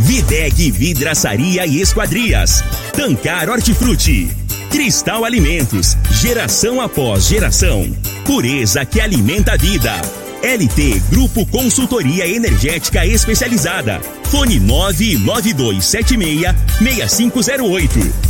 Videg Vidraçaria e Esquadrias. Tancar Hortifruti. Cristal Alimentos. Geração após geração. Pureza que alimenta a vida. LT Grupo Consultoria Energética Especializada. Fone 99276-6508.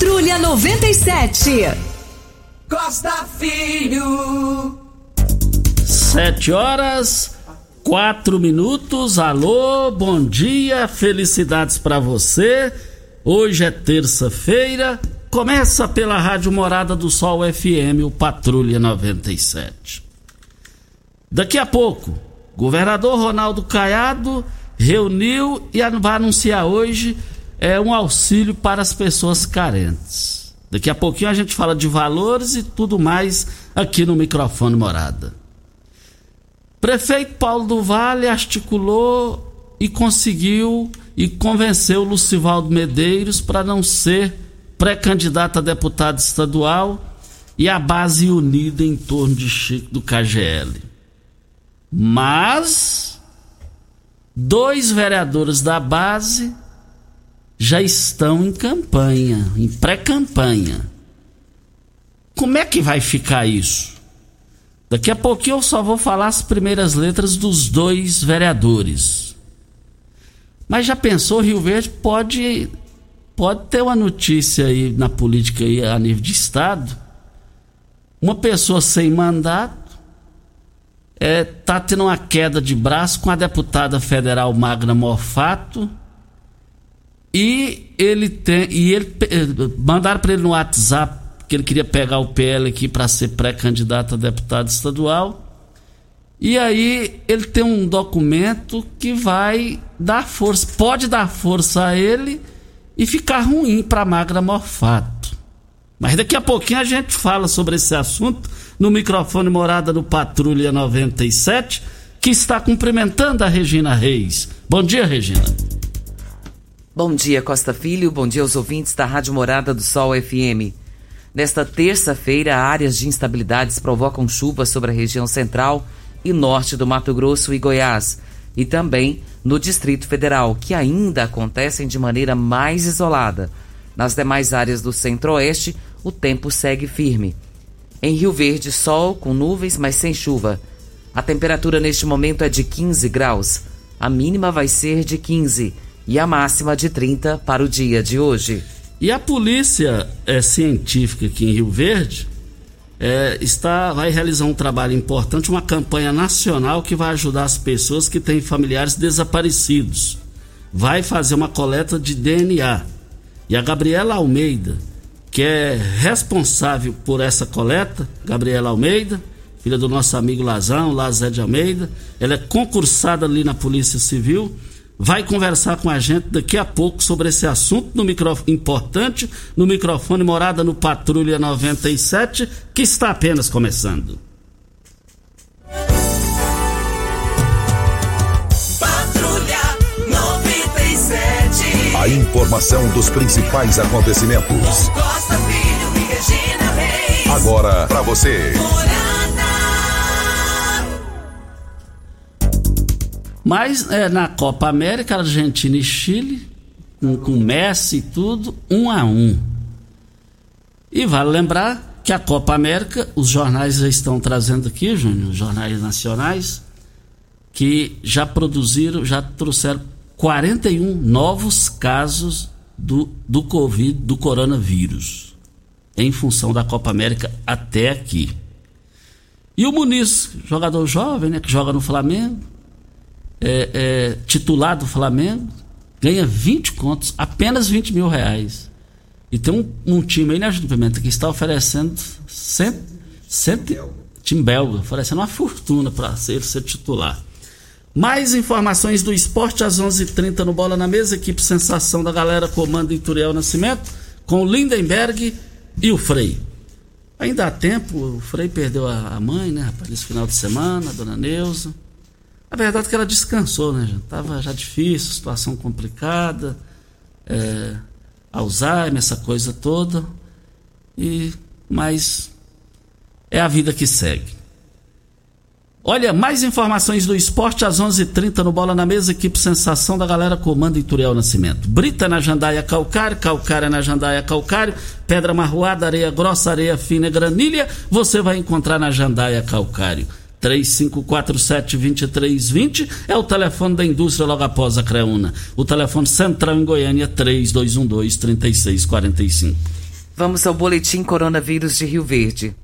Patrulha 97. Costa Filho. Sete horas, quatro minutos. Alô, bom dia, felicidades para você. Hoje é terça-feira. Começa pela Rádio Morada do Sol FM, o Patrulha 97. Daqui a pouco, governador Ronaldo Caiado reuniu e vai anunciar hoje é, um auxílio para as pessoas carentes. Daqui a pouquinho a gente fala de valores e tudo mais aqui no microfone Morada. Prefeito Paulo do Vale articulou e conseguiu e convenceu Lucivaldo Medeiros para não ser pré-candidato a deputado estadual e a base unida em torno de Chico do KGL. Mas dois vereadores da base já estão em campanha, em pré-campanha. Como é que vai ficar isso? Daqui a pouquinho eu só vou falar as primeiras letras dos dois vereadores. Mas já pensou, Rio Verde pode pode ter uma notícia aí na política aí a nível de estado. Uma pessoa sem mandato é, tá tendo uma queda de braço com a deputada federal Magna Morfato e ele tem e ele mandaram para ele no WhatsApp que ele queria pegar o PL aqui para ser pré-candidato a deputado estadual. E aí ele tem um documento que vai dar força, pode dar força a ele e ficar ruim para Magra Morfato. Mas daqui a pouquinho a gente fala sobre esse assunto no microfone Morada do Patrulha 97, que está cumprimentando a Regina Reis. Bom dia, Regina. Bom dia, Costa Filho. Bom dia aos ouvintes da Rádio Morada do Sol FM. Nesta terça-feira, áreas de instabilidades provocam chuvas sobre a região central e norte do Mato Grosso e Goiás, e também no Distrito Federal, que ainda acontecem de maneira mais isolada. Nas demais áreas do centro-oeste, o tempo segue firme. Em Rio Verde, sol com nuvens, mas sem chuva. A temperatura neste momento é de 15 graus. A mínima vai ser de 15 e a máxima de 30 para o dia de hoje. E a polícia é, científica aqui em Rio Verde é, está, vai realizar um trabalho importante, uma campanha nacional que vai ajudar as pessoas que têm familiares desaparecidos. Vai fazer uma coleta de DNA. E a Gabriela Almeida, que é responsável por essa coleta, Gabriela Almeida, filha do nosso amigo Lazão, Lazé de Almeida, ela é concursada ali na Polícia Civil vai conversar com a gente daqui a pouco sobre esse assunto no microfone importante no microfone Morada no Patrulha 97, que está apenas começando. Patrulha 97. A informação dos principais acontecimentos. Costa Filho e Regina Reis. Agora para você. Mas é, na Copa América, Argentina e Chile, com, Messi e tudo, um a um. E vale lembrar que a Copa América, os jornais já estão trazendo aqui, Júnior, os jornais nacionais, que já produziram, já trouxeram 41 novos casos do, do Covid, do coronavírus, em função da Copa América até aqui. E o Muniz, jogador jovem, né, que joga no Flamengo, é, é, titular do Flamengo, ganha 20 contos, apenas 20 mil reais. E tem um, um time aí, né, Júlio Pimenta, que está oferecendo cento, cento, time belga, oferecendo uma fortuna para ser, ser titular. Mais informações do esporte às 11:30 h 30 no Bola na Mesa. Equipe Sensação da Galera comanda Ituriel Nascimento com o Lindenberg e o Frei. Ainda há tempo, o Frei perdeu a, mãe, né, rapaz, nesse final de semana, a dona Neuza. A verdade é que ela descansou, né, gente? Tava já difícil, situação complicada, é, Alzheimer, essa coisa toda. E, mas é a vida que segue. Olha, mais informações do esporte às 11:30 h 30 no Bola na Mesa, equipe Sensação da galera comanda Ituriel Nascimento. Brita na Jandaia Calcário, Calcária na Jandaia Calcário, Pedra Marroada, Areia Grossa, Areia Fina Granilha, você vai encontrar na Jandaia Calcário. 3547-2320 é o telefone da indústria logo após a Creuna. O telefone central em Goiânia 3212-3645. Vamos ao boletim coronavírus de Rio Verde.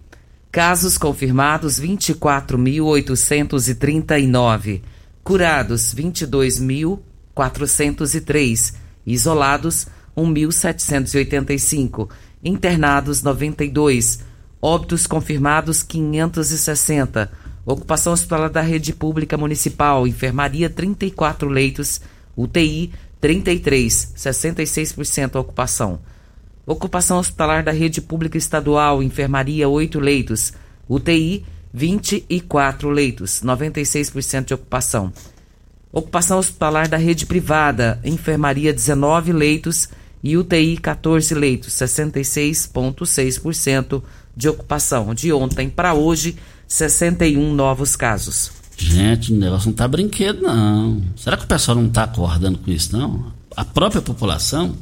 Casos confirmados 24.839. Curados 22.403. Isolados 1.785. Internados 92. Óbitos confirmados 560. Ocupação hospitalar da rede pública municipal, enfermaria 34 leitos, UTI 33, 66% ocupação. Ocupação hospitalar da rede pública estadual, enfermaria 8 leitos, UTI 24 leitos, 96% de ocupação. Ocupação hospitalar da rede privada, enfermaria 19 leitos e UTI 14 leitos, 66,6% de ocupação. De ontem para hoje, 61 novos casos. Gente, o negócio não tá brinquedo, não. Será que o pessoal não está acordando com isso, não? A própria população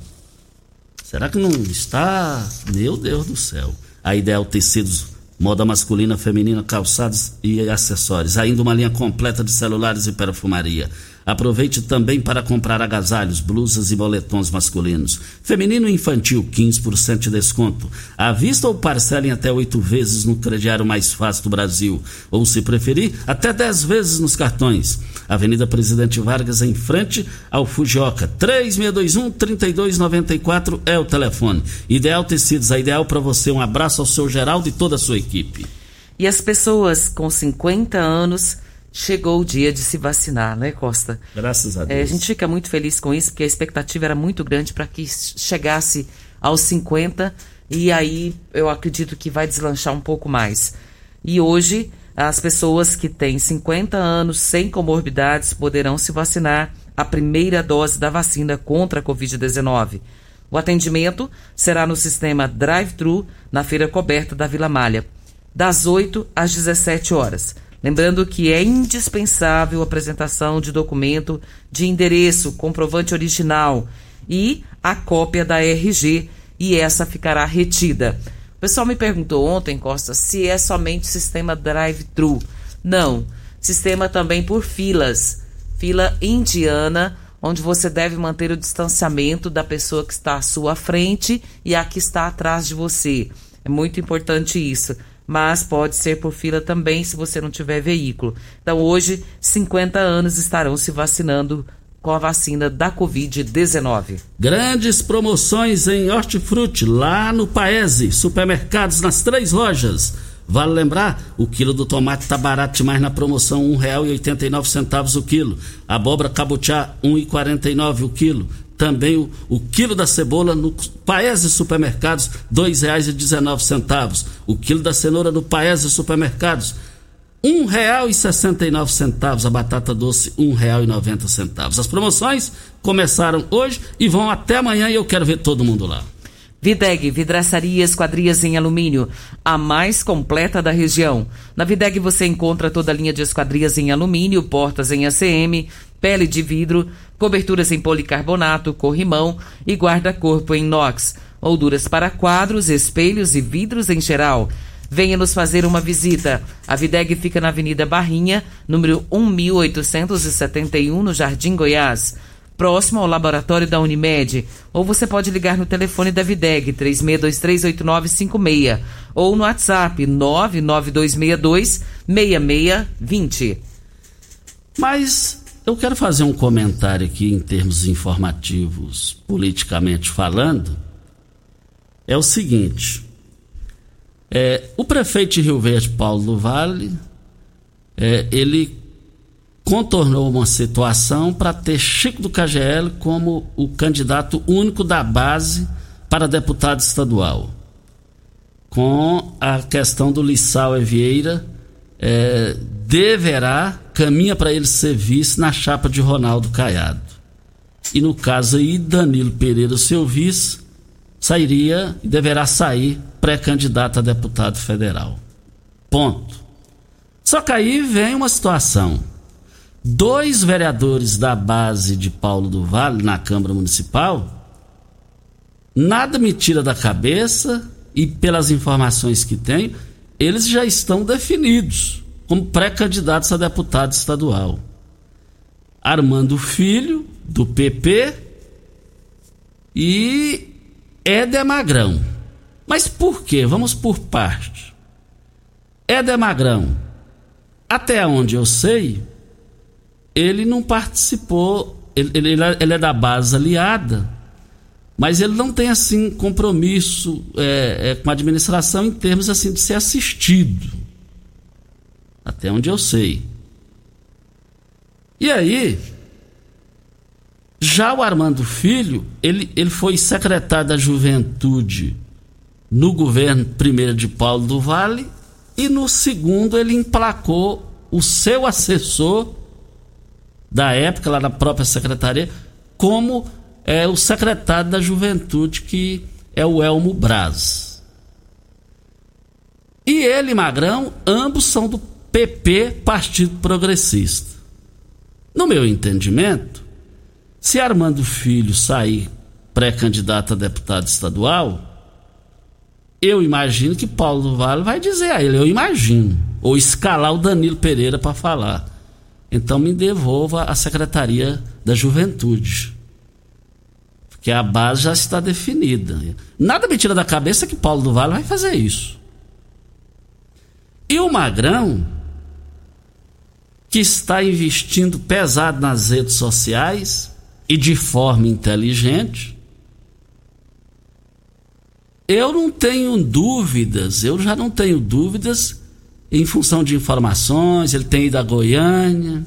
Será que não está? Meu Deus do céu. A Ideal Tecidos, moda masculina, feminina, calçados e acessórios. Ainda uma linha completa de celulares e perfumaria. Aproveite também para comprar agasalhos, blusas e moletons masculinos. Feminino e infantil, 15% de desconto. À vista ou parcelem até oito vezes no crediário mais fácil do Brasil. Ou, se preferir, até dez vezes nos cartões. Avenida Presidente Vargas, em frente ao Fujioka. 3621-3294 é o telefone. Ideal Tecidos, a ideal para você. Um abraço ao seu Geraldo e toda a sua equipe. E as pessoas com 50 anos chegou o dia de se vacinar, né, Costa? Graças a Deus. É, a gente fica muito feliz com isso, porque a expectativa era muito grande para que chegasse aos 50 e aí eu acredito que vai deslanchar um pouco mais. E hoje, as pessoas que têm 50 anos sem comorbidades poderão se vacinar a primeira dose da vacina contra a Covid-19. O atendimento será no sistema drive-thru na feira coberta da Vila Malha, das 8 às 17 horas. Lembrando que é indispensável a apresentação de documento de endereço, comprovante original e a cópia da RG, e essa ficará retida. O pessoal me perguntou ontem, Costa, se é somente sistema drive-thru. Não, sistema também por filas. Fila indiana, onde você deve manter o distanciamento da pessoa que está à sua frente e a que está atrás de você. É muito importante isso mas pode ser por fila também se você não tiver veículo. Então, hoje, 50 anos estarão se vacinando com a vacina da Covid-19. Grandes promoções em hortifruti lá no Paese, supermercados nas três lojas. Vale lembrar, o quilo do tomate está barato demais na promoção, R$ 1,89 o quilo. Abóbora cabotiá, R$ 1,49 o quilo. Também o, o quilo da cebola no Paese Supermercados, R$ 2,19. O quilo da cenoura no Paese Supermercados, R$ 1,69. A batata doce, R$ 1,90. As promoções começaram hoje e vão até amanhã e eu quero ver todo mundo lá. Videg, vidraçaria esquadrias em alumínio, a mais completa da região. Na Videg você encontra toda a linha de esquadrias em alumínio, portas em ACM, pele de vidro, coberturas em policarbonato, corrimão e guarda-corpo em inox, molduras para quadros, espelhos e vidros em geral. Venha nos fazer uma visita. A Videg fica na Avenida Barrinha, número 1871, no Jardim Goiás próximo ao laboratório da Unimed, ou você pode ligar no telefone da Videg 36238956 ou no WhatsApp 992626620. Mas eu quero fazer um comentário aqui em termos informativos, politicamente falando. É o seguinte: é, o prefeito de Rio Verde, Paulo do Vale, é, ele contornou uma situação para ter Chico do KGL como o candidato único da base para deputado estadual. Com a questão do Lissau Evieira, é, deverá, caminha para ele ser vice na chapa de Ronaldo Caiado. E no caso aí, Danilo Pereira, seu vice, sairia e deverá sair pré-candidato a deputado federal. Ponto. Só que aí vem uma situação dois vereadores da base de Paulo do Vale na Câmara Municipal, nada me tira da cabeça e pelas informações que tenho, eles já estão definidos como pré-candidatos a deputado estadual. Armando Filho, do PP, e Éder Magrão. Mas por quê? Vamos por parte. Éder Magrão, até onde eu sei, ele não participou, ele, ele, ele é da base aliada, mas ele não tem assim compromisso é, é, com a administração em termos assim de ser assistido. Até onde eu sei. E aí, já o Armando Filho, ele, ele foi secretário da Juventude no governo primeiro de Paulo do Vale e no segundo ele emplacou o seu assessor da época, lá na própria secretaria, como é o secretário da Juventude, que é o Elmo Braz. E ele Magrão, ambos são do PP, Partido Progressista. No meu entendimento, se Armando Filho sair pré-candidato a deputado estadual, eu imagino que Paulo Vale vai dizer a ele, eu imagino, ou escalar o Danilo Pereira para falar. Então me devolva a Secretaria da Juventude. Porque a base já está definida. Nada me tira da cabeça que Paulo do Vale vai fazer isso. E o Magrão, que está investindo pesado nas redes sociais e de forma inteligente, eu não tenho dúvidas, eu já não tenho dúvidas em função de informações, ele tem ido a Goiânia,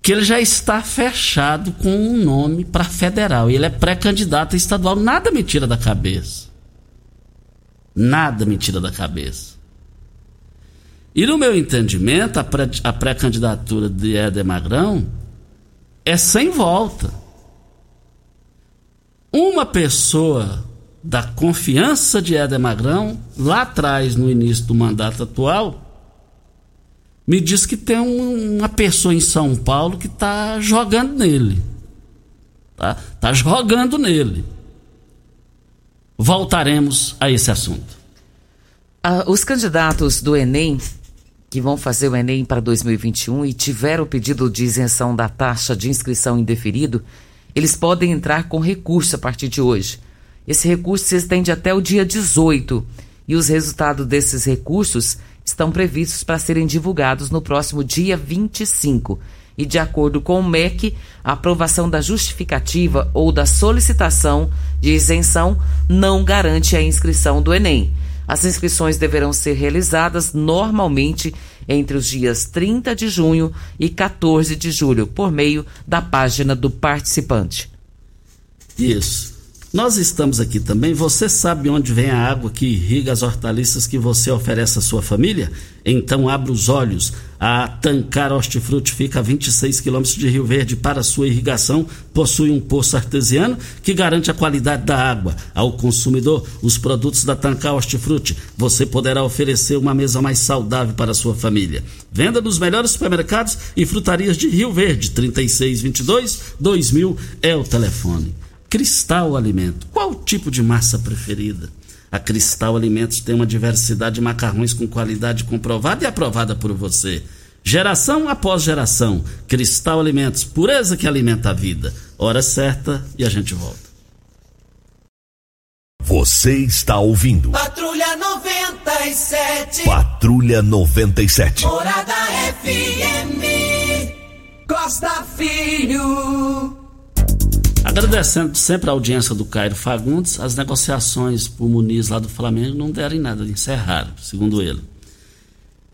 que ele já está fechado com um nome para federal. Ele é pré-candidato estadual. Nada me tira da cabeça. Nada me tira da cabeça. E no meu entendimento, a pré-candidatura de Éder Magrão é sem volta. Uma pessoa da confiança de Éder Magrão, lá atrás, no início do mandato atual, me diz que tem um, uma pessoa em São Paulo que está jogando nele. Tá? tá jogando nele. Voltaremos a esse assunto. Ah, os candidatos do Enem, que vão fazer o Enem para 2021 e tiveram o pedido de isenção da taxa de inscrição indeferido, eles podem entrar com recurso a partir de hoje. Esse recurso se estende até o dia 18 e os resultados desses recursos estão previstos para serem divulgados no próximo dia 25. E de acordo com o MEC, a aprovação da justificativa ou da solicitação de isenção não garante a inscrição do Enem. As inscrições deverão ser realizadas normalmente entre os dias 30 de junho e 14 de julho, por meio da página do participante. Isso. Nós estamos aqui também. Você sabe onde vem a água que irriga as hortaliças que você oferece à sua família? Então abra os olhos. A Tancar Hortifruti fica a 26 quilômetros de Rio Verde. Para sua irrigação, possui um poço artesiano que garante a qualidade da água. Ao consumidor, os produtos da Tancar Hortifruti, você poderá oferecer uma mesa mais saudável para a sua família. Venda nos melhores supermercados e frutarias de Rio Verde. 3622 2000 é o telefone. Cristal Alimento. Qual o tipo de massa preferida? A Cristal Alimentos tem uma diversidade de macarrões com qualidade comprovada e aprovada por você. Geração após geração. Cristal Alimentos, pureza que alimenta a vida. Hora certa e a gente volta. Você está ouvindo. Patrulha 97. Patrulha 97. Morada FM. Costa Filho. Agradecendo sempre a audiência do Cairo Fagundes, as negociações por Muniz lá do Flamengo não deram em nada, encerraram, segundo ele.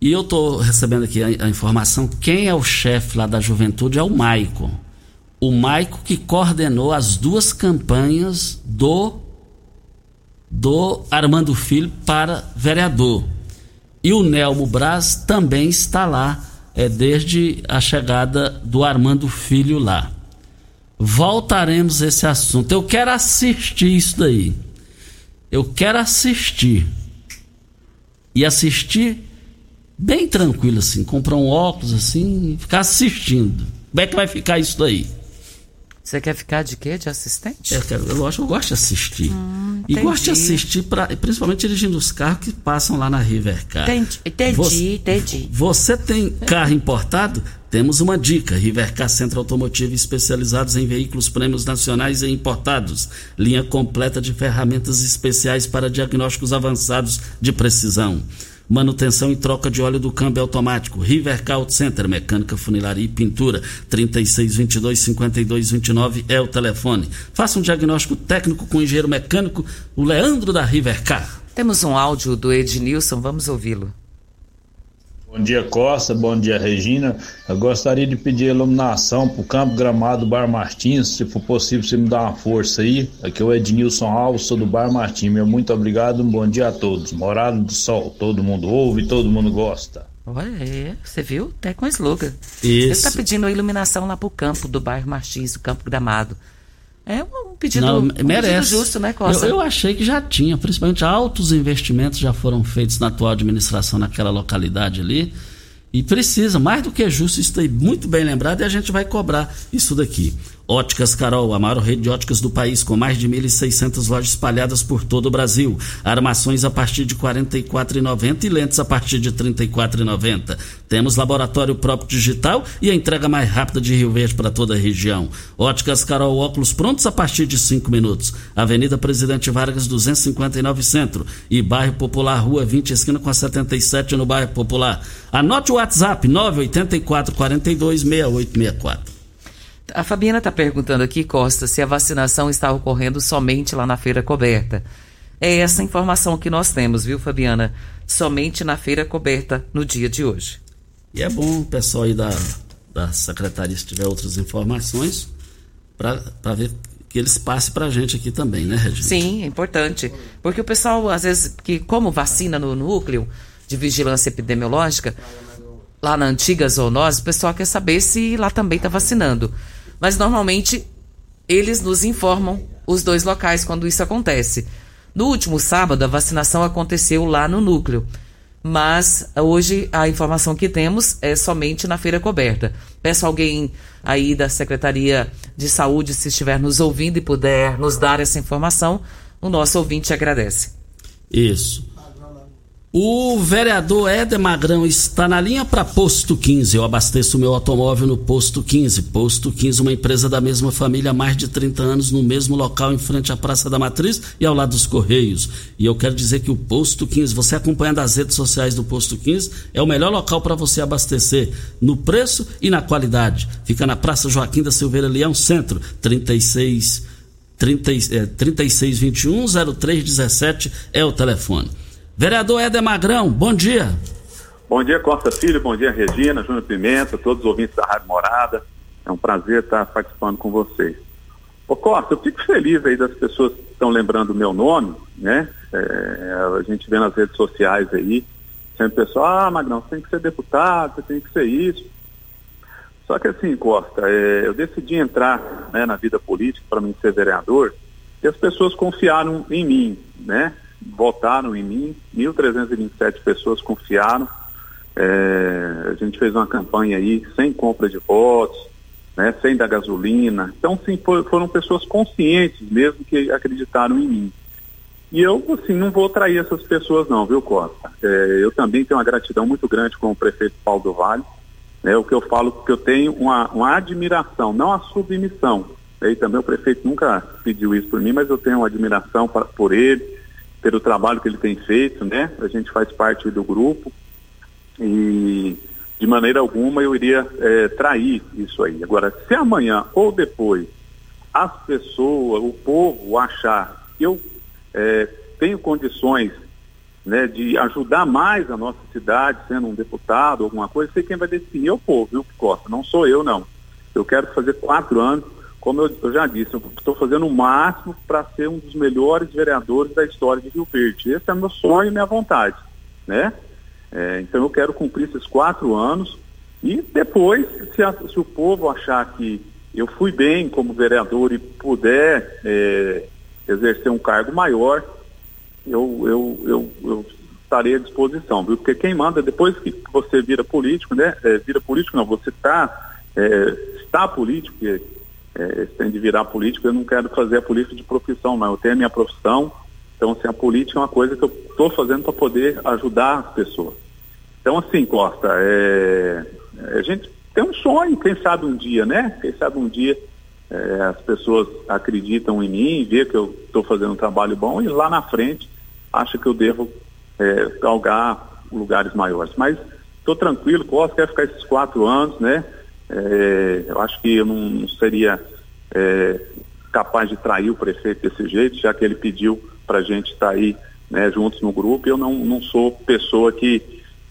E eu estou recebendo aqui a, a, informação, quem é o chefe lá da juventude é o Maico. O Maico que coordenou as duas campanhas do, do Armando Filho para vereador. E o Nelmo Braz também está lá, é, desde a chegada do Armando Filho lá voltaremos a esse assunto. Eu quero assistir isso daí. Eu quero assistir. E assistir bem tranquilo assim, comprar um óculos assim e ficar assistindo. Como é que vai ficar isso daí? Você quer ficar de quê? De assistente? Eu, quero, eu, eu gosto de assistir. Hum, e gosto de assistir, pra, principalmente dirigindo os carros que passam lá na Rivercar. Entendi, entendi, você, entendi. Você tem carro importado? Temos uma dica: Rivercar Centro Automotivo especializados em veículos prêmios nacionais e importados. Linha completa de ferramentas especiais para diagnósticos avançados de precisão. Manutenção e troca de óleo do câmbio automático. Rivercar Auto Center, mecânica, funilaria e pintura. 3622-5229 é o telefone. Faça um diagnóstico técnico com o engenheiro mecânico, o Leandro da Rivercar. Temos um áudio do Ednilson, vamos ouvi-lo. Bom dia, Costa. Bom dia, Regina. Eu gostaria de pedir iluminação para o campo gramado do Bar Martins. Se for possível, você me dá uma força aí. Aqui é o Ednilson Alves, sou do Bar Martins. Meu muito obrigado. Um bom dia a todos. Morada do Sol. Todo mundo ouve, todo mundo gosta. Olha, é, você viu? Até com slogan. Isso. Ele está pedindo a iluminação lá para o campo do bairro Martins, o campo gramado. É um pedido, Não, um pedido justo, né, Costa? Eu, eu, achei que já tinha, principalmente altos investimentos já foram feitos na atual administração naquela localidade ali. E precisa, mais do que justo, isso aí muito bem lembrado e a gente vai cobrar isso daqui. Óticas Carol, a maior rede de óticas do país, com mais de 1.600 lojas espalhadas por todo o Brasil. Armações a partir de R$ 44,90 e lentes a partir de R$ 34,90. Temos laboratório próprio digital e a entrega mais rápida de Rio Verde para toda a região. Óticas Carol, óculos prontos a partir de 5 minutos. Avenida Presidente Vargas, 259 Centro. E Bairro Popular, Rua 20, esquina com a 77 no Bairro Popular. Anote o WhatsApp 984 42 6864. A Fabiana está perguntando aqui, Costa, se a vacinação está ocorrendo somente lá na feira coberta. É essa informação que nós temos, viu, Fabiana? Somente na feira coberta no dia de hoje. E é bom o pessoal aí da, da secretaria, se tiver outras informações, para ver que eles passem para a gente aqui também, né, Regina? Sim, é importante. Porque o pessoal, às vezes, que como vacina no núcleo de vigilância epidemiológica, lá na antiga zoonose, o pessoal quer saber se lá também está vacinando. Mas normalmente eles nos informam os dois locais quando isso acontece. No último sábado, a vacinação aconteceu lá no núcleo. Mas hoje a informação que temos é somente na feira coberta. Peço alguém aí da Secretaria de Saúde, se estiver nos ouvindo e puder nos dar essa informação, o nosso ouvinte agradece. Isso. O vereador Éder Magrão está na linha para Posto 15. Eu abasteço meu automóvel no Posto 15. Posto 15, uma empresa da mesma família há mais de 30 anos, no mesmo local, em frente à Praça da Matriz e ao lado dos Correios. E eu quero dizer que o Posto 15, você acompanhando as redes sociais do Posto 15, é o melhor local para você abastecer, no preço e na qualidade. Fica na Praça Joaquim da Silveira Leão, Centro, 36, 30, é, 3621 0317 é o telefone. Vereador Éder Magrão, bom dia. Bom dia, Costa Filho, bom dia, Regina, Júnior Pimenta, todos os ouvintes da Rádio Morada. É um prazer estar participando com vocês. Ô Costa, eu fico feliz aí das pessoas que estão lembrando o meu nome, né? É, a gente vê nas redes sociais aí, sempre o pessoal, ah, Magnão, você tem que ser deputado, você tem que ser isso. Só que assim, Costa, é, eu decidi entrar né, na vida política para mim ser vereador e as pessoas confiaram em mim, né? Votaram em mim, 1.327 pessoas confiaram. É, a gente fez uma campanha aí sem compra de votos, né, sem da gasolina. Então, sim, for, foram pessoas conscientes mesmo que acreditaram em mim. E eu, assim, não vou trair essas pessoas não, viu, Costa? É, eu também tenho uma gratidão muito grande com o prefeito Paulo do Vale. Né, o que eu falo que eu tenho uma, uma admiração, não a submissão. E também o prefeito nunca pediu isso por mim, mas eu tenho uma admiração pra, por ele, pelo trabalho que ele tem feito, né? A gente faz parte do grupo e de maneira alguma eu iria é, trair isso aí. Agora, se amanhã ou depois as pessoas, o povo achar que eu é, tenho condições né, de ajudar mais a nossa cidade, sendo um deputado, alguma coisa, sei quem vai definir é o povo, viu, Costa? Não sou eu, não. Eu quero fazer quatro anos, como eu, eu já disse, eu estou fazendo o máximo para ser um dos melhores vereadores da história de Rio Verde. Esse é meu sonho e minha vontade, né? É, então eu quero cumprir esses quatro anos e depois, se, a, se, o povo achar que eu fui bem como vereador e puder é, exercer um cargo maior, eu, eu, eu, eu, estarei à disposição, viu? Porque quem manda, depois que você vira político, né? É, vira político não, você tá, é, está político, é, tem de virar político, eu não quero fazer a política de profissão, não. Eu tenho a minha profissão, então, assim, a política é uma coisa que eu estou fazendo para poder ajudar as pessoas. Então, assim, Costa, é, a gente tem um sonho, quem sabe um dia, né? Quem sabe um dia é, as pessoas acreditam em mim, vê que eu estou fazendo um trabalho bom e lá na frente acha que eu devo é, galgar lugares maiores. Mas estou tranquilo, Costa, quer ficar esses quatro anos, né? É, eu acho que eu não, não seria é, capaz de trair o prefeito desse jeito, já que ele pediu para a gente estar tá aí né, juntos no grupo. Eu não, não sou pessoa que,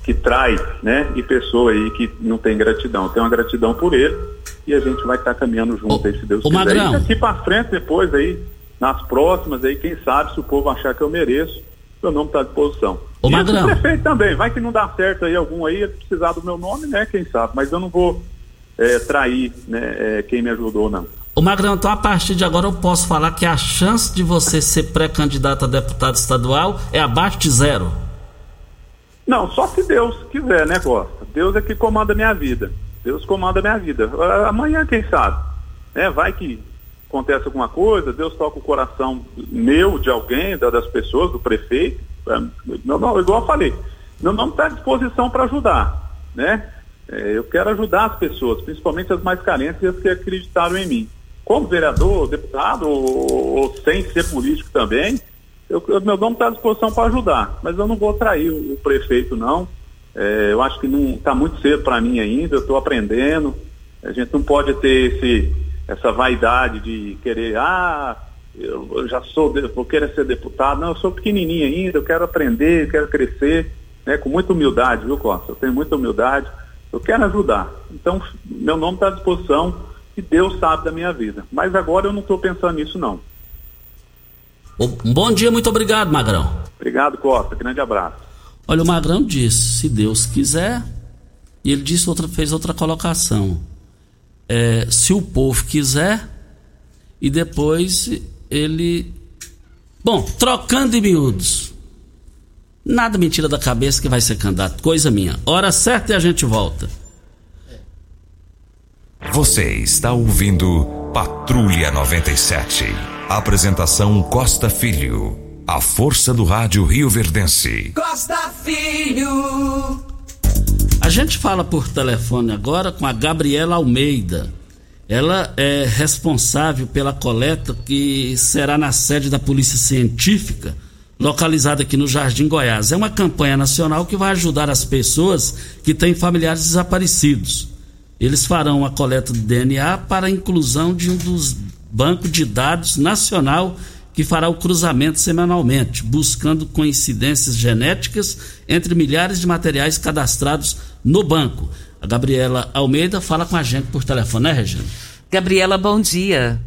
que trai, né? E pessoa aí que não tem gratidão. Eu tenho uma gratidão por ele e a gente vai estar tá caminhando junto aí, se Deus quiser. Magrão. E daqui para frente, depois aí, nas próximas aí, quem sabe, se o povo achar que eu mereço, meu nome está à disposição. Ô, e Magrão. o prefeito também, vai que não dá certo aí algum aí, precisar do meu nome, né? Quem sabe, mas eu não vou é, trair né, é, quem me ajudou, não. Ô Magrão, então a partir de agora eu posso falar que a chance de você ser pré-candidato a deputado estadual é abaixo de zero. Não, só se Deus quiser, né, Costa? Deus é que comanda a minha vida. Deus comanda a minha vida. Amanhã, quem sabe? Né? Vai que acontece alguma coisa, Deus toca o coração meu, de alguém, das pessoas, do prefeito. Não, não, igual eu falei, meu nome está à disposição para ajudar, né? É, eu quero ajudar as pessoas, principalmente as mais carentes e as que acreditaram em mim como vereador, deputado, ou, ou sem ser político também, eu, eu, meu nome está à disposição para ajudar, mas eu não vou trair o, o prefeito, não. É, eu acho que não está muito cedo para mim ainda, eu estou aprendendo. A gente não pode ter esse, essa vaidade de querer, ah, eu, eu já sou, vou querer ser deputado. Não, eu sou pequenininho ainda, eu quero aprender, eu quero crescer, né, com muita humildade, viu, Costa? Eu tenho muita humildade, eu quero ajudar. Então, meu nome está à disposição que Deus sabe da minha vida. Mas agora eu não estou pensando nisso, não. Um bom dia, muito obrigado, Magrão. Obrigado, Costa. Grande abraço. Olha, o Magrão disse, se Deus quiser, e ele disse outra, fez outra colocação. É, se o povo quiser, e depois ele. Bom, trocando de miúdos. Nada me tira da cabeça que vai ser candidato, coisa minha. Hora certa e a gente volta. Você está ouvindo Patrulha 97. Apresentação Costa Filho. A força do rádio Rio Verdense. Costa Filho. A gente fala por telefone agora com a Gabriela Almeida. Ela é responsável pela coleta que será na sede da Polícia Científica, localizada aqui no Jardim Goiás. É uma campanha nacional que vai ajudar as pessoas que têm familiares desaparecidos eles farão a coleta de DNA para a inclusão de um dos bancos de dados nacional que fará o cruzamento semanalmente, buscando coincidências genéticas entre milhares de materiais cadastrados no banco. A Gabriela Almeida fala com a gente por telefone, né, Regina? Gabriela, bom dia.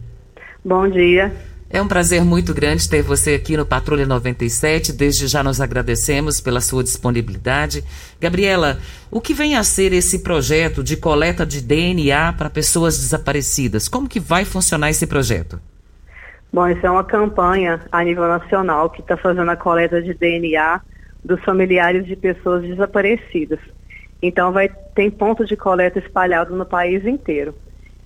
Bom dia. É um prazer muito grande ter você aqui no Patrulha 97. Desde já nós agradecemos pela sua disponibilidade. Gabriela, o que vem a ser esse projeto de coleta de DNA para pessoas desaparecidas? Como que vai funcionar esse projeto? Bom, isso é uma campanha a nível nacional que está fazendo a coleta de DNA dos familiares de pessoas desaparecidas. Então vai tem ponto de coleta espalhado no país inteiro.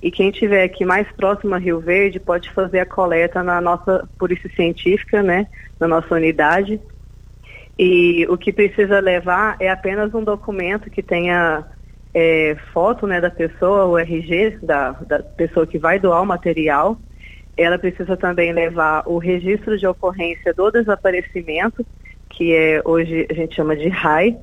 E quem tiver aqui mais próximo a Rio Verde pode fazer a coleta na nossa polícia científica, né, na nossa unidade. E o que precisa levar é apenas um documento que tenha é, foto, né, da pessoa, o RG da, da pessoa que vai doar o material. Ela precisa também levar o registro de ocorrência do desaparecimento, que é hoje a gente chama de RAI.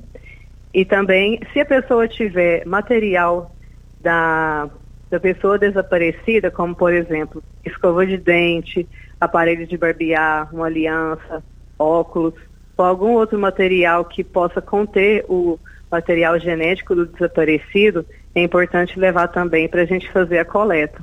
E também, se a pessoa tiver material da da pessoa desaparecida, como por exemplo, escova de dente, aparelho de barbear, uma aliança, óculos, ou algum outro material que possa conter o material genético do desaparecido, é importante levar também para a gente fazer a coleta.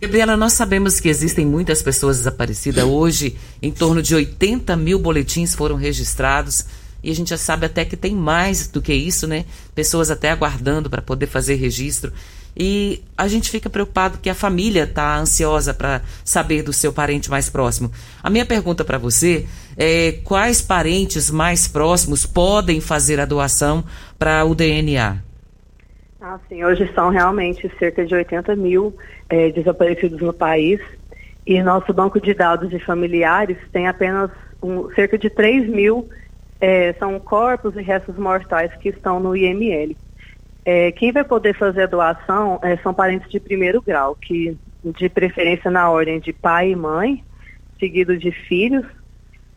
Gabriela, nós sabemos que existem muitas pessoas desaparecidas. Hoje, em torno de 80 mil boletins foram registrados. E a gente já sabe até que tem mais do que isso, né? Pessoas até aguardando para poder fazer registro e a gente fica preocupado que a família está ansiosa para saber do seu parente mais próximo. A minha pergunta para você é quais parentes mais próximos podem fazer a doação para o DNA? Ah, sim, hoje são realmente cerca de 80 mil é, desaparecidos no país e nosso banco de dados de familiares tem apenas um, cerca de 3 mil é, são corpos e restos mortais que estão no IML. É, quem vai poder fazer a doação é, são parentes de primeiro grau, que de preferência na ordem de pai e mãe, seguido de filhos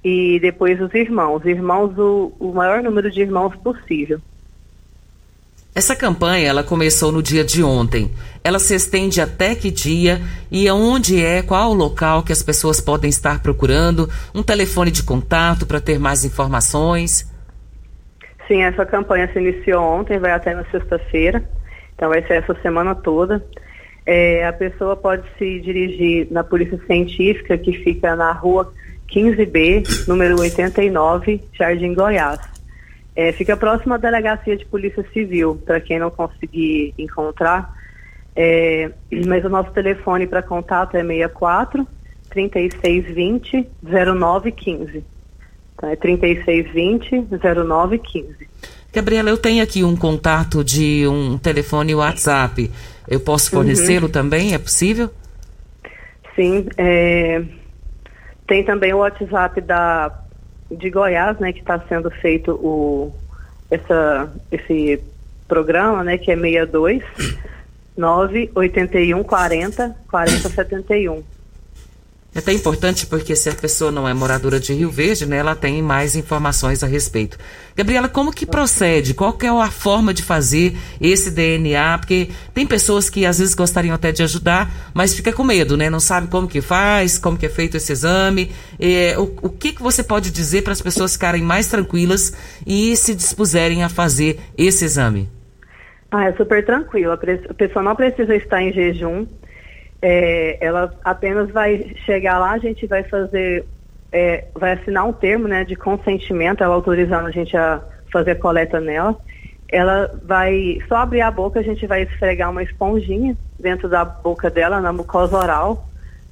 e depois os irmãos. Irmãos, o, o maior número de irmãos possível. Essa campanha ela começou no dia de ontem. Ela se estende até que dia e onde é, qual o local que as pessoas podem estar procurando, um telefone de contato para ter mais informações. Sim, essa campanha se iniciou ontem, vai até na sexta-feira, então vai ser essa semana toda. É, a pessoa pode se dirigir na Polícia Científica, que fica na rua 15B, número 89, Jardim Goiás. É, fica próximo à Delegacia de Polícia Civil, para quem não conseguir encontrar. É, mas o nosso telefone para contato é 64 3620 0915. Então é 3620 0915. Gabriela, eu tenho aqui um contato de um telefone WhatsApp. Eu posso fornecê-lo uhum. também? É possível? Sim. É... Tem também o WhatsApp da, de Goiás, né, que está sendo feito o, essa, esse programa, né, que é 62 981 40 40 71. É até importante porque se a pessoa não é moradora de Rio Verde, né, ela tem mais informações a respeito. Gabriela, como que procede? Qual é a forma de fazer esse DNA? Porque tem pessoas que às vezes gostariam até de ajudar, mas fica com medo, né? Não sabe como que faz, como que é feito esse exame. É, o, o que, que você pode dizer para as pessoas ficarem mais tranquilas e se dispuserem a fazer esse exame? Ah, é super tranquilo. A pessoa não precisa estar em jejum é, ela apenas vai chegar lá, a gente vai fazer, é, vai assinar um termo né, de consentimento, ela autorizando a gente a fazer a coleta nela. Ela vai só abrir a boca, a gente vai esfregar uma esponjinha dentro da boca dela, na mucosa oral,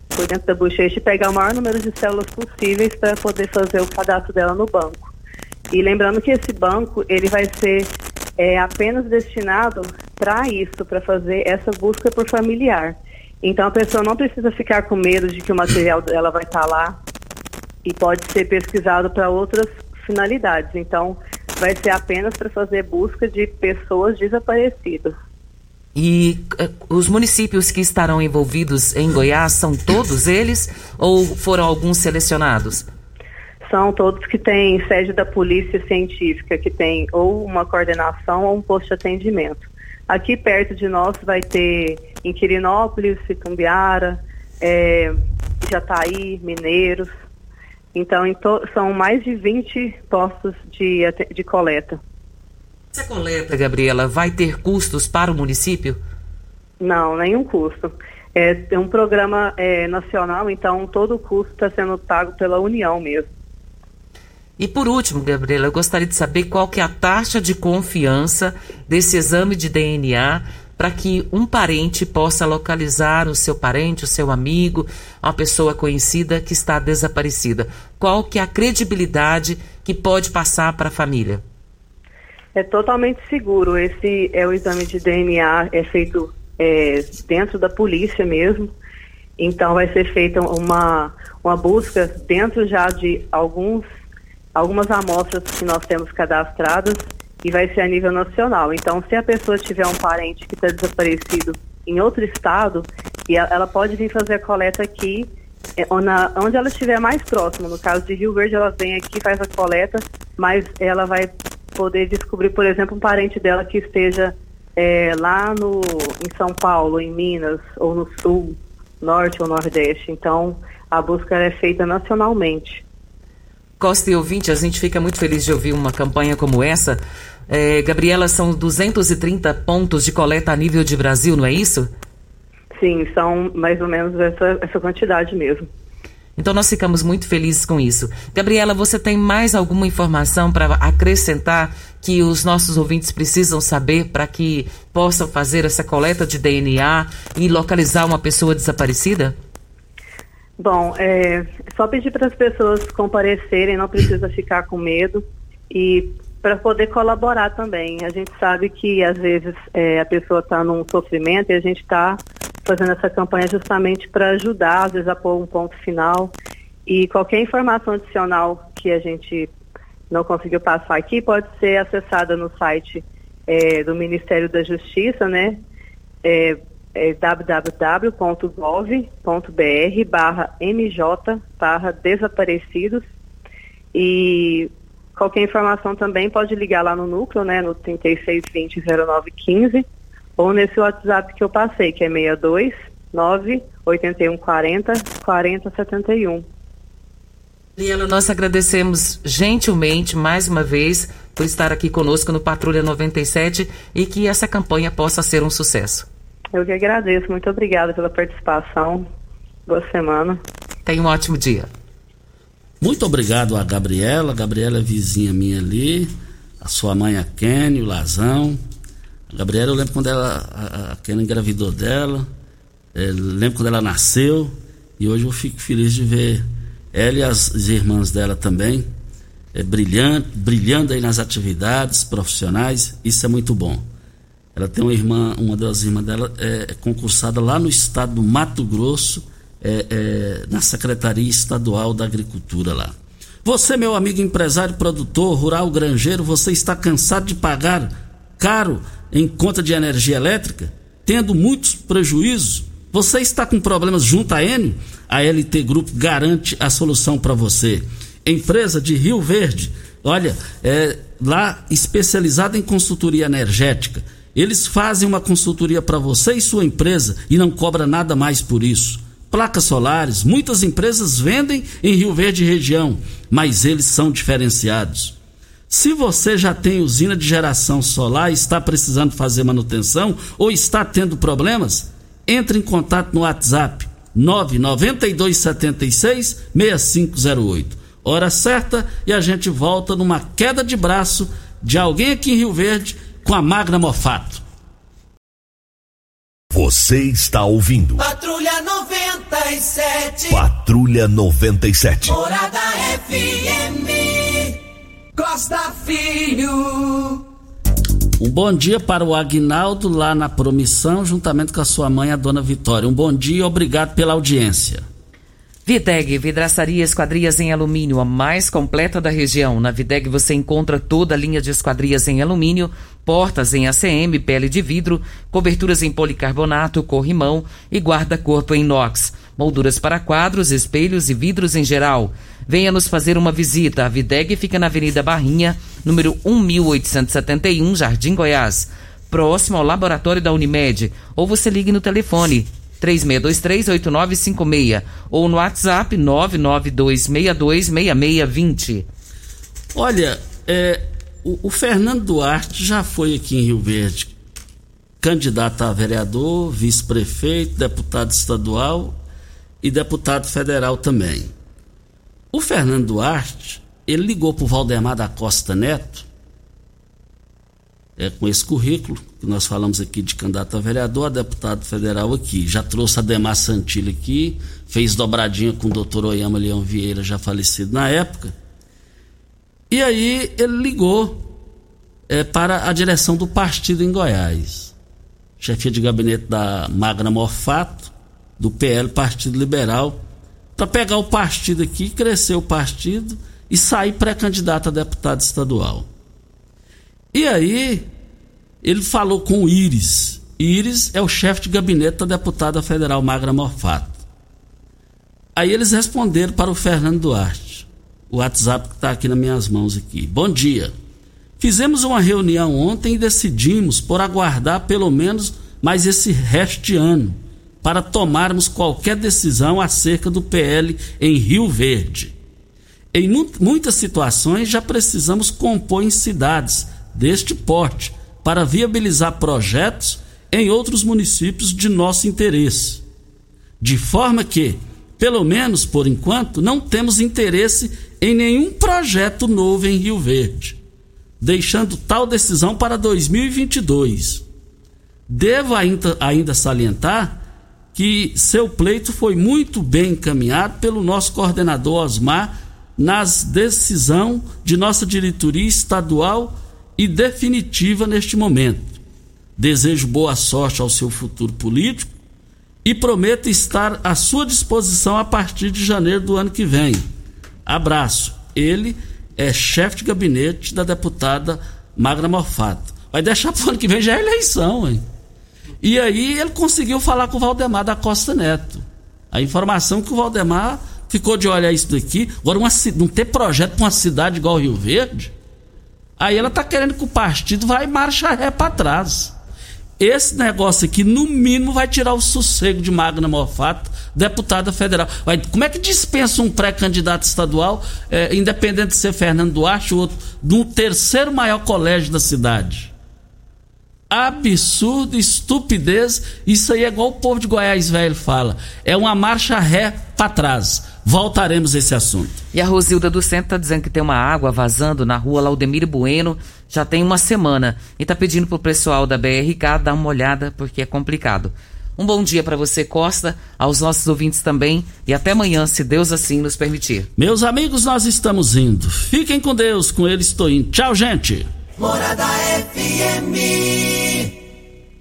por dentro da bochecha, e pegar o maior número de células possíveis para poder fazer o cadastro dela no banco. E lembrando que esse banco ele vai ser é, apenas destinado para isso, para fazer essa busca por familiar. Então a pessoa não precisa ficar com medo de que o material dela vai estar lá e pode ser pesquisado para outras finalidades. Então vai ser apenas para fazer busca de pessoas desaparecidas. E uh, os municípios que estarão envolvidos em Goiás são todos eles ou foram alguns selecionados? São todos que têm sede da polícia científica, que tem ou uma coordenação ou um posto de atendimento. Aqui perto de nós vai ter em Quirinópolis, Citumbiara, é, Jataí, Mineiros. Então, são mais de 20 postos de, de coleta. Essa coleta, Gabriela, vai ter custos para o município? Não, nenhum custo. É, é um programa é, nacional, então todo o custo está sendo pago pela União mesmo. E por último, Gabriela, eu gostaria de saber qual que é a taxa de confiança desse exame de DNA para que um parente possa localizar o seu parente, o seu amigo, uma pessoa conhecida que está desaparecida. Qual que é a credibilidade que pode passar para a família? É totalmente seguro. Esse é o exame de DNA, é feito é, dentro da polícia mesmo. Então vai ser feita uma, uma busca dentro já de alguns, algumas amostras que nós temos cadastradas e vai ser a nível nacional. Então, se a pessoa tiver um parente que está desaparecido em outro estado, e ela pode vir fazer a coleta aqui, é, onde ela estiver mais próximo. No caso de Rio Verde, ela vem aqui, faz a coleta, mas ela vai poder descobrir, por exemplo, um parente dela que esteja é, lá no, em São Paulo, em Minas, ou no Sul, Norte ou Nordeste. Então, a busca é feita nacionalmente. Costa e ouvinte, a gente fica muito feliz de ouvir uma campanha como essa. É, Gabriela, são 230 pontos de coleta a nível de Brasil, não é isso? Sim, são mais ou menos essa, essa quantidade mesmo. Então nós ficamos muito felizes com isso. Gabriela, você tem mais alguma informação para acrescentar que os nossos ouvintes precisam saber para que possam fazer essa coleta de DNA e localizar uma pessoa desaparecida? Bom, é só pedir para as pessoas comparecerem, não precisa ficar com medo e para poder colaborar também. A gente sabe que às vezes é, a pessoa está num sofrimento e a gente está fazendo essa campanha justamente para ajudar, às vezes a pôr um ponto final. E qualquer informação adicional que a gente não conseguiu passar aqui pode ser acessada no site é, do Ministério da Justiça, né? É, é www.gov.br barra mj barra desaparecidos e qualquer informação também pode ligar lá no núcleo, né, no 3620-0915 ou nesse WhatsApp que eu passei, que é 62 9 8140 4071. Liela, nós agradecemos gentilmente mais uma vez por estar aqui conosco no Patrulha 97 e que essa campanha possa ser um sucesso. Eu que agradeço, muito obrigada pela participação. Boa semana. Tenha um ótimo dia. Muito obrigado a Gabriela. Gabriela é vizinha minha ali. A sua mãe, a Kenny, o Lazão. A Gabriela, eu lembro quando ela, a, a Kenny engravidou dela. É, lembro quando ela nasceu. E hoje eu fico feliz de ver ela e as, as irmãs dela também. É, brilhante, brilhando aí nas atividades profissionais. Isso é muito bom. Ela tem uma irmã, uma das irmãs dela é, é concursada lá no estado do Mato Grosso, é, é, na Secretaria Estadual da Agricultura lá. Você, meu amigo empresário, produtor, rural, granjeiro, você está cansado de pagar caro em conta de energia elétrica, tendo muitos prejuízos? Você está com problemas junto à Enio? A LT Grupo garante a solução para você. Empresa de Rio Verde, olha, é lá especializada em consultoria energética eles fazem uma consultoria para você e sua empresa e não cobra nada mais por isso. Placas solares, muitas empresas vendem em Rio Verde região, mas eles são diferenciados. Se você já tem usina de geração solar e está precisando fazer manutenção ou está tendo problemas, entre em contato no WhatsApp 99276 6508. Hora certa e a gente volta numa queda de braço de alguém aqui em Rio Verde com a Magna Mofato. Você está ouvindo. Patrulha 97. Patrulha 97. Morada FM. Costa Filho. Um bom dia para o Agnaldo lá na Promissão, juntamente com a sua mãe, a dona Vitória. Um bom dia e obrigado pela audiência. Videg, vidraçaria esquadrias em alumínio, a mais completa da região. Na Videg você encontra toda a linha de esquadrias em alumínio, portas em ACM, pele de vidro, coberturas em policarbonato, corrimão e guarda-corpo em inox, molduras para quadros, espelhos e vidros em geral. Venha nos fazer uma visita. A Videg fica na Avenida Barrinha, número 1871, Jardim Goiás, próximo ao laboratório da Unimed. Ou você ligue no telefone 36238956 ou no WhatsApp 992626620. Olha, é, o, o, Fernando Duarte já foi aqui em Rio Verde candidato a vereador, vice-prefeito, deputado estadual e deputado federal também. O Fernando Duarte, ele ligou para o Valdemar da Costa Neto, é, com esse currículo, que nós falamos aqui de candidato a vereador, a deputado federal aqui. Já trouxe a Demar Santilli aqui, fez dobradinha com o doutor Oyama Leão Vieira, já falecido na época. E aí ele ligou é, para a direção do partido em Goiás chefia de gabinete da Magna Morfato, do PL, Partido Liberal, para pegar o partido aqui, crescer o partido e sair pré-candidato a deputado estadual. E aí, ele falou com o Iris. Iris é o chefe de gabinete da deputada federal Magra Morfato. Aí eles responderam para o Fernando Duarte. O WhatsApp que está aqui nas minhas mãos aqui. Bom dia. Fizemos uma reunião ontem e decidimos por aguardar pelo menos mais esse resto de ano para tomarmos qualquer decisão acerca do PL em Rio Verde. Em mu muitas situações já precisamos compor em cidades deste porte para viabilizar projetos em outros municípios de nosso interesse. De forma que, pelo menos por enquanto, não temos interesse em nenhum projeto novo em Rio Verde deixando tal decisão para 2022. Devo ainda, ainda salientar que seu pleito foi muito bem encaminhado pelo nosso coordenador Osmar nas decisão de nossa diretoria estadual e definitiva neste momento. Desejo boa sorte ao seu futuro político e prometo estar à sua disposição a partir de janeiro do ano que vem. Abraço. Ele é chefe de gabinete da deputada Magra Morfato. Vai deixar para o ano que vem já é eleição, hein? E aí ele conseguiu falar com o Valdemar da Costa Neto. A informação que o Valdemar ficou de olhar isso daqui. Agora, uma, não ter projeto para uma cidade igual Rio Verde. Aí ela está querendo que o partido vai marcha ré para trás. Esse negócio aqui, no mínimo, vai tirar o sossego de Magna Mofato, deputada federal. Vai, como é que dispensa um pré-candidato estadual, é, independente de ser Fernando Duarte, o outro, do terceiro maior colégio da cidade? Absurdo, estupidez. Isso aí é igual o povo de Goiás velho fala. É uma marcha ré para trás. Voltaremos a esse assunto. E a Rosilda do Centro está dizendo que tem uma água vazando na rua Laudemir Bueno já tem uma semana e está pedindo para o pessoal da BRK dar uma olhada porque é complicado. Um bom dia para você, Costa, aos nossos ouvintes também e até amanhã, se Deus assim nos permitir. Meus amigos, nós estamos indo. Fiquem com Deus, com ele estou indo. Tchau, gente. Morada FM.